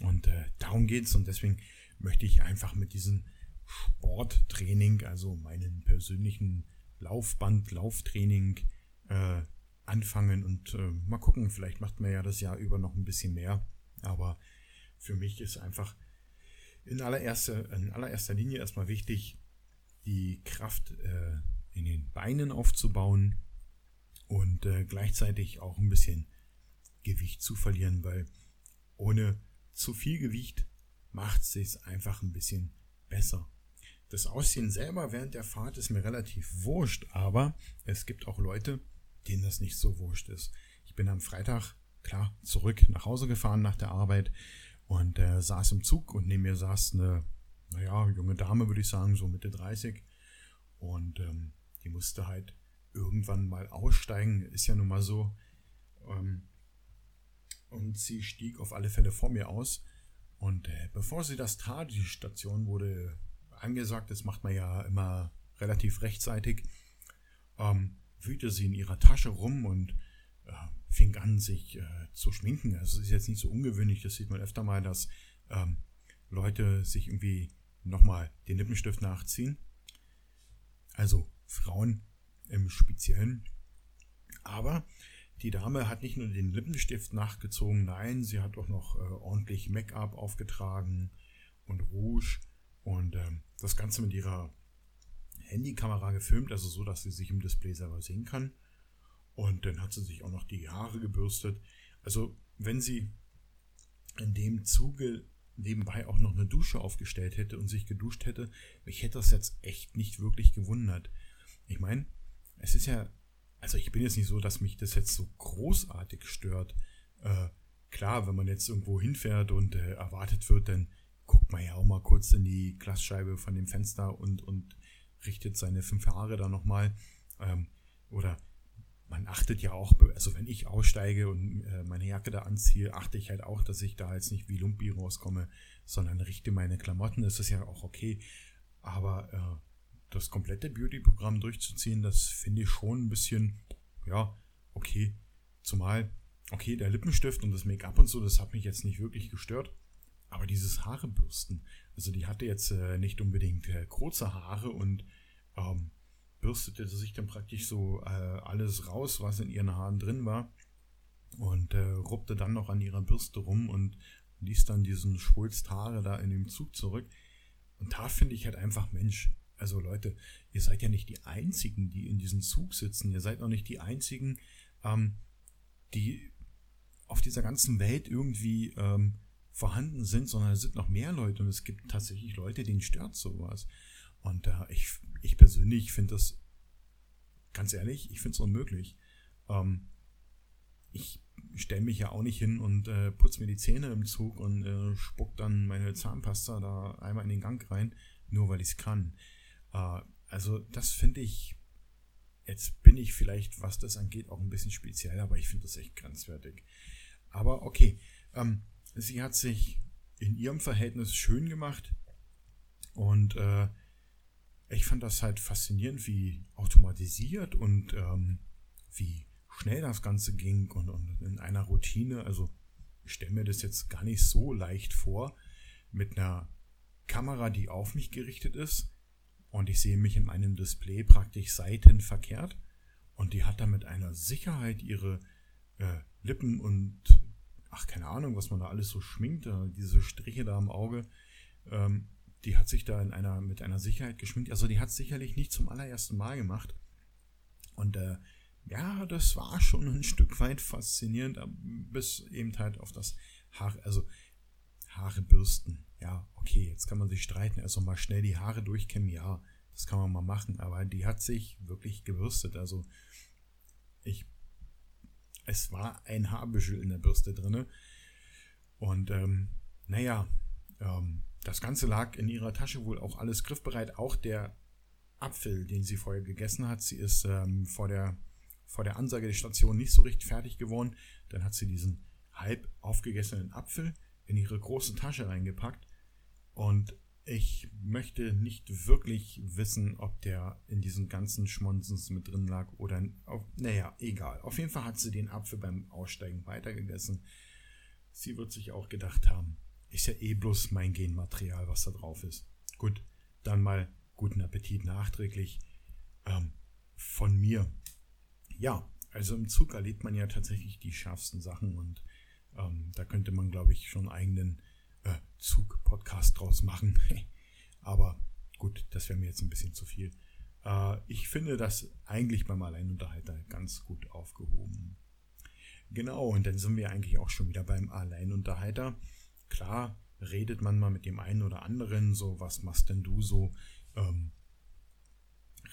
Speaker 1: Und äh, darum geht's und deswegen möchte ich einfach mit diesem Sporttraining, also meinen persönlichen Laufband, Lauftraining äh, anfangen und äh, mal gucken, vielleicht macht man ja das Jahr über noch ein bisschen mehr. Aber für mich ist einfach in allererster, in allererster Linie erstmal wichtig, die Kraft äh, in den Beinen aufzubauen und äh, gleichzeitig auch ein bisschen Gewicht zu verlieren, weil ohne zu viel Gewicht macht es sich einfach ein bisschen besser. Das Aussehen selber während der Fahrt ist mir relativ wurscht, aber es gibt auch Leute, denen das nicht so wurscht ist. Ich bin am Freitag, klar, zurück nach Hause gefahren nach der Arbeit und äh, saß im Zug und neben mir saß eine, naja, junge Dame, würde ich sagen, so Mitte 30. Und ähm, die musste halt irgendwann mal aussteigen, ist ja nun mal so. Ähm, und sie stieg auf alle Fälle vor mir aus. Und äh, bevor sie das tat, die Station wurde angesagt, das macht man ja immer relativ rechtzeitig, ähm, wühlte sie in ihrer Tasche rum und äh, fing an, sich äh, zu schminken. Also es ist jetzt nicht so ungewöhnlich, das sieht man öfter mal, dass ähm, Leute sich irgendwie nochmal den Lippenstift nachziehen. Also Frauen im Speziellen. Aber die Dame hat nicht nur den Lippenstift nachgezogen, nein, sie hat auch noch äh, ordentlich Make-up aufgetragen und Rouge und äh, das Ganze mit ihrer Handykamera gefilmt, also so, dass sie sich im Display selber sehen kann. Und dann hat sie sich auch noch die Haare gebürstet. Also wenn sie in dem Zuge nebenbei auch noch eine Dusche aufgestellt hätte und sich geduscht hätte, mich hätte das jetzt echt nicht wirklich gewundert. Ich meine, es ist ja also ich bin jetzt nicht so, dass mich das jetzt so großartig stört. Äh, klar, wenn man jetzt irgendwo hinfährt und äh, erwartet wird, dann guckt man ja auch mal kurz in die Glasscheibe von dem Fenster und, und richtet seine fünf Haare da nochmal. Ähm, oder man achtet ja auch, also wenn ich aussteige und äh, meine Jacke da anziehe, achte ich halt auch, dass ich da jetzt nicht wie Lumpi rauskomme, sondern richte meine Klamotten. Das ist ja auch okay. Aber äh, das komplette Beauty-Programm durchzuziehen, das finde ich schon ein bisschen, ja, okay. Zumal, okay, der Lippenstift und das Make-up und so, das hat mich jetzt nicht wirklich gestört. Aber dieses Haarebürsten, also die hatte jetzt äh, nicht unbedingt äh, kurze Haare und ähm, bürstete sich dann praktisch so äh, alles raus, was in ihren Haaren drin war und äh, rubbte dann noch an ihrer Bürste rum und ließ dann diesen Schwulst Haare da in dem Zug zurück. Und da finde ich halt einfach, Mensch, also Leute, ihr seid ja nicht die Einzigen, die in diesem Zug sitzen. Ihr seid auch nicht die Einzigen, ähm, die auf dieser ganzen Welt irgendwie ähm, vorhanden sind, sondern es sind noch mehr Leute und es gibt tatsächlich Leute, denen stört sowas. Und äh, ich, ich persönlich finde das, ganz ehrlich, ich finde es unmöglich. Ähm, ich stelle mich ja auch nicht hin und äh, putze mir die Zähne im Zug und äh, spuck dann meine Zahnpasta da einmal in den Gang rein, nur weil ich es kann. Äh, also das finde ich, jetzt bin ich vielleicht, was das angeht, auch ein bisschen speziell, aber ich finde das echt grenzwertig. Aber okay, ähm, sie hat sich in ihrem Verhältnis schön gemacht und äh, ich fand das halt faszinierend, wie automatisiert und ähm, wie schnell das Ganze ging und, und in einer Routine. Also ich stelle mir das jetzt gar nicht so leicht vor, mit einer Kamera, die auf mich gerichtet ist und ich sehe mich in meinem Display praktisch seitenverkehrt und die hat da mit einer Sicherheit ihre äh, Lippen und ach keine Ahnung, was man da alles so schminkt, diese Striche da am Auge, ähm, die hat sich da in einer mit einer Sicherheit geschminkt. Also die hat sicherlich nicht zum allerersten Mal gemacht und äh, ja, das war schon ein Stück weit faszinierend, bis eben halt auf das Haar, also Haare bürsten. Ja, okay, jetzt kann man sich streiten, also mal schnell die Haare durchkämmen, ja, das kann man mal machen, aber die hat sich wirklich gebürstet. Also ich, es war ein Haarbüschel in der Bürste drinne und ähm, naja, ähm, das Ganze lag in ihrer Tasche wohl auch alles griffbereit, auch der Apfel, den sie vorher gegessen hat. Sie ist ähm, vor der vor der Ansage der Station nicht so richtig fertig geworden. Dann hat sie diesen halb aufgegessenen Apfel in ihre große Tasche reingepackt. Und ich möchte nicht wirklich wissen, ob der in diesen ganzen Schmonsens mit drin lag oder, auf, naja, egal. Auf jeden Fall hat sie den Apfel beim Aussteigen weitergegessen. Sie wird sich auch gedacht haben, ist ja eh bloß mein Genmaterial, was da drauf ist. Gut, dann mal guten Appetit nachträglich ähm, von mir ja, also im Zug erlebt man ja tatsächlich die schärfsten Sachen und ähm, da könnte man, glaube ich, schon einen eigenen äh, Zug-Podcast draus machen. Aber gut, das wäre mir jetzt ein bisschen zu viel. Äh, ich finde das eigentlich beim Alleinunterhalter ganz gut aufgehoben. Genau, und dann sind wir eigentlich auch schon wieder beim Alleinunterhalter. Klar, redet man mal mit dem einen oder anderen, so, was machst denn du so? Ähm,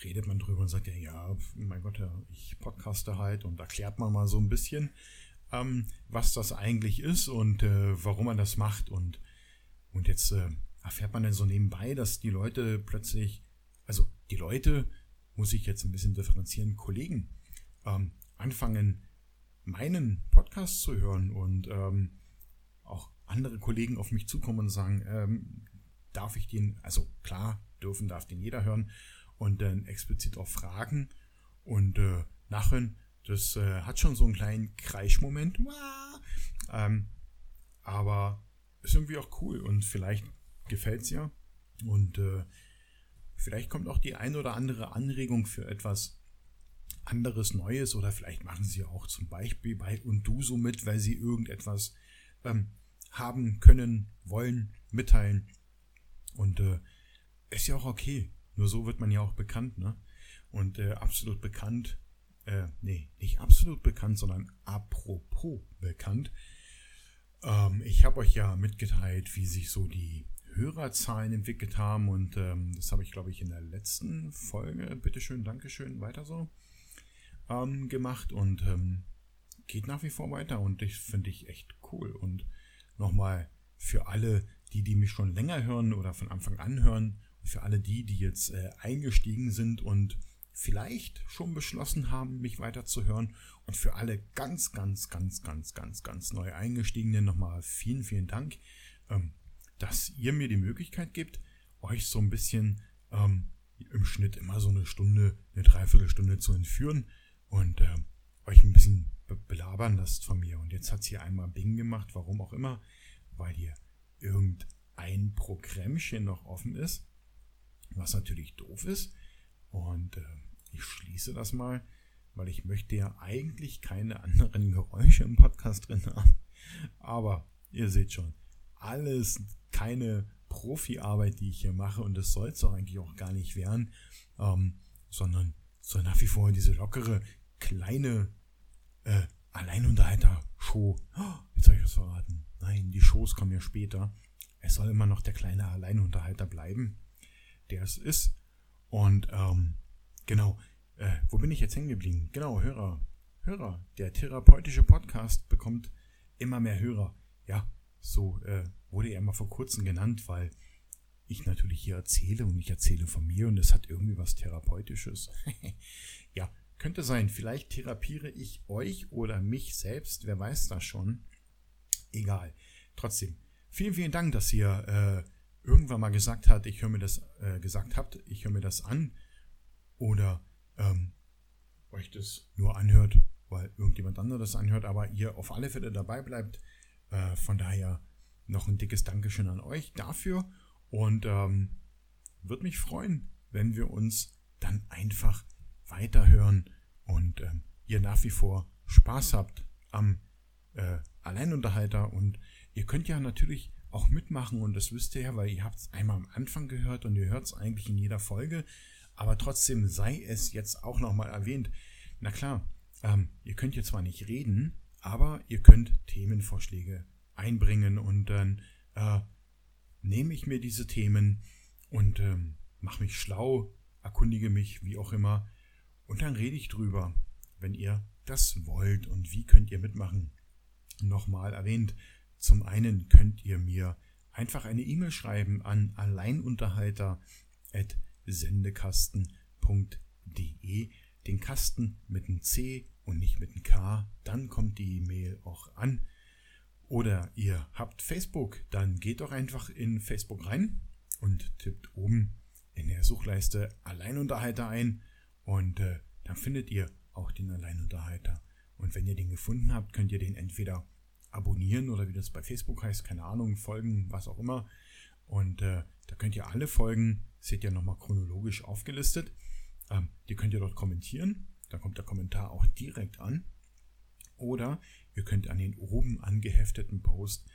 Speaker 1: redet man drüber und sagt ja, ja, mein Gott, ja, ich podcaste halt und erklärt man mal so ein bisschen, ähm, was das eigentlich ist und äh, warum man das macht. Und, und jetzt äh, erfährt man dann so nebenbei, dass die Leute plötzlich, also die Leute, muss ich jetzt ein bisschen differenzieren, Kollegen, ähm, anfangen, meinen Podcast zu hören und ähm, andere Kollegen auf mich zukommen und sagen, ähm, darf ich den, also klar, dürfen darf den jeder hören, und dann explizit auch fragen und äh, nachhören. Das äh, hat schon so einen kleinen Kreischmoment. Ähm, aber ist irgendwie auch cool und vielleicht gefällt es ja. Und äh, vielleicht kommt auch die ein oder andere Anregung für etwas anderes Neues oder vielleicht machen sie auch zum Beispiel bei und du so mit, weil sie irgendetwas ähm, haben können, wollen, mitteilen. Und äh, ist ja auch okay. Nur so wird man ja auch bekannt, ne? Und äh, absolut bekannt, äh, nee, nicht absolut bekannt, sondern apropos bekannt. Ähm, ich habe euch ja mitgeteilt, wie sich so die Hörerzahlen entwickelt haben und ähm, das habe ich, glaube ich, in der letzten Folge, bitteschön, Dankeschön, weiter so, ähm, gemacht und ähm, geht nach wie vor weiter und ich finde ich echt cool und nochmal für alle, die, die mich schon länger hören oder von Anfang an hören für alle die, die jetzt äh, eingestiegen sind und vielleicht schon beschlossen haben, mich weiterzuhören. Und für alle ganz, ganz, ganz, ganz, ganz, ganz neu eingestiegenen nochmal vielen, vielen Dank, ähm, dass ihr mir die Möglichkeit gibt, euch so ein bisschen ähm, im Schnitt immer so eine Stunde, eine Dreiviertelstunde zu entführen und äh, euch ein bisschen be belabern lasst von mir. Und jetzt hat sie einmal Bing gemacht, warum auch immer, weil hier irgendein Programmchen noch offen ist, was natürlich doof ist. Und äh, ich schließe das mal, weil ich möchte ja eigentlich keine anderen Geräusche im Podcast drin haben. Aber ihr seht schon, alles keine Profi-Arbeit, die ich hier mache und das soll es doch eigentlich auch gar nicht werden, ähm, sondern soll nach wie vor diese lockere, kleine äh, Alleinunterhalter-Show. Oh, jetzt habe ich was verraten. Nein, die Shows kommen ja später. Es soll immer noch der kleine Alleinunterhalter bleiben, der es ist. Und ähm, genau, äh, wo bin ich jetzt hängen geblieben? Genau, Hörer. Hörer. Der therapeutische Podcast bekommt immer mehr Hörer. Ja, so äh, wurde er mal vor kurzem genannt, weil ich natürlich hier erzähle und ich erzähle von mir und es hat irgendwie was Therapeutisches. könnte sein. Vielleicht therapiere ich euch oder mich selbst. Wer weiß das schon. Egal. Trotzdem, vielen, vielen Dank, dass ihr äh, irgendwann mal gesagt habt, ich höre mir das, äh, gesagt habt, ich höre mir das an. Oder ähm, euch das nur anhört, weil irgendjemand anderes anhört, aber ihr auf alle Fälle dabei bleibt. Äh, von daher noch ein dickes Dankeschön an euch dafür und ähm, würde mich freuen, wenn wir uns dann einfach weiterhören und ähm, ihr nach wie vor Spaß habt am äh, Alleinunterhalter. Und ihr könnt ja natürlich auch mitmachen und das wisst ihr ja, weil ihr habt es einmal am Anfang gehört und ihr hört es eigentlich in jeder Folge, aber trotzdem sei es jetzt auch nochmal erwähnt. Na klar, ähm, ihr könnt jetzt zwar nicht reden, aber ihr könnt Themenvorschläge einbringen und dann äh, nehme ich mir diese Themen und ähm, mache mich schlau, erkundige mich, wie auch immer, und dann rede ich drüber, wenn ihr das wollt und wie könnt ihr mitmachen. Nochmal erwähnt, zum einen könnt ihr mir einfach eine E-Mail schreiben an alleinunterhalter.sendekasten.de, den Kasten mit einem C und nicht mit einem K, dann kommt die E-Mail auch an. Oder ihr habt Facebook, dann geht doch einfach in Facebook rein und tippt oben in der Suchleiste Alleinunterhalter ein und äh, dann findet ihr auch den Alleinunterhalter. Und wenn ihr den gefunden habt, könnt ihr den entweder abonnieren oder wie das bei Facebook heißt, keine Ahnung, folgen, was auch immer. Und äh, da könnt ihr alle Folgen, seht ihr nochmal chronologisch aufgelistet. Ähm, die könnt ihr dort kommentieren. Dann kommt der Kommentar auch direkt an. Oder ihr könnt an den oben angehefteten Post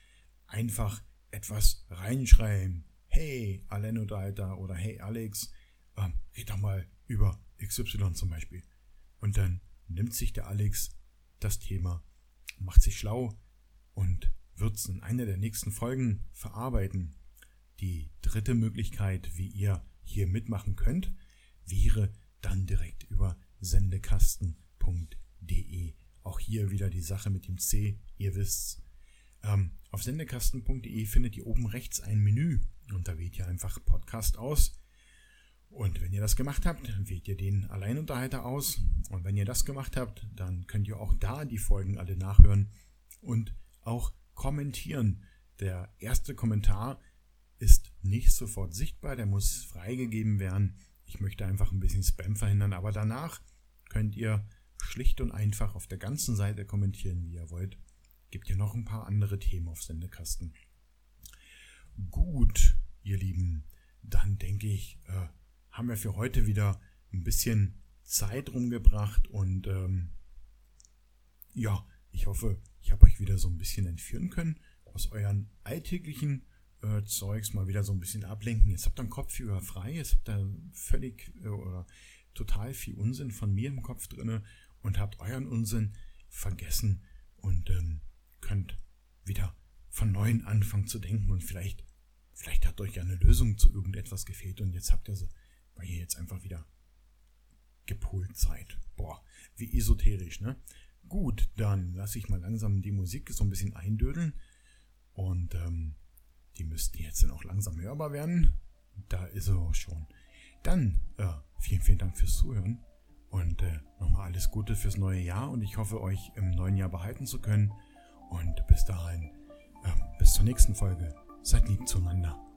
Speaker 1: einfach etwas reinschreiben. Hey, Allenunterhalter oder Hey Alex, ähm, red doch mal über XY zum Beispiel. Und dann nimmt sich der Alex das Thema, macht sich schlau und wird es in einer der nächsten Folgen verarbeiten. Die dritte Möglichkeit, wie ihr hier mitmachen könnt, wäre dann direkt über sendekasten.de auch hier wieder die Sache mit dem C, ihr wisst's. Ähm, auf sendekasten.de findet ihr oben rechts ein Menü und da wählt ihr einfach Podcast aus. Und wenn ihr das gemacht habt, wählt ihr den Alleinunterhalter aus. Und wenn ihr das gemacht habt, dann könnt ihr auch da die Folgen alle nachhören und auch kommentieren. Der erste Kommentar ist nicht sofort sichtbar, der muss freigegeben werden. Ich möchte einfach ein bisschen Spam verhindern, aber danach könnt ihr schlicht und einfach auf der ganzen Seite kommentieren, wie ihr wollt. Gibt ja noch ein paar andere Themen auf Sendekasten. Gut, ihr Lieben, dann denke ich, äh, haben wir für heute wieder ein bisschen Zeit rumgebracht und ähm, ja, ich hoffe, ich habe euch wieder so ein bisschen entführen können aus euren alltäglichen äh, Zeugs, mal wieder so ein bisschen ablenken. Jetzt habt ihr den Kopf über frei, jetzt habt ihr völlig äh, oder total viel Unsinn von mir im Kopf drinne und habt euren Unsinn vergessen und ähm, könnt wieder von neuem anfangen zu denken und vielleicht, vielleicht hat euch ja eine Lösung zu irgendetwas gefehlt und jetzt habt ihr sie, weil ihr jetzt einfach wieder gepolt seid. Boah, wie esoterisch, ne? Gut, dann lasse ich mal langsam die Musik so ein bisschen eindödeln und ähm, die müsste jetzt dann auch langsam hörbar werden. Da ist er auch schon. Dann, äh, vielen, vielen Dank fürs Zuhören und äh, nochmal alles Gute fürs neue Jahr und ich hoffe, euch im neuen Jahr behalten zu können. Und bis dahin, äh, bis zur nächsten Folge. Seid lieb zueinander.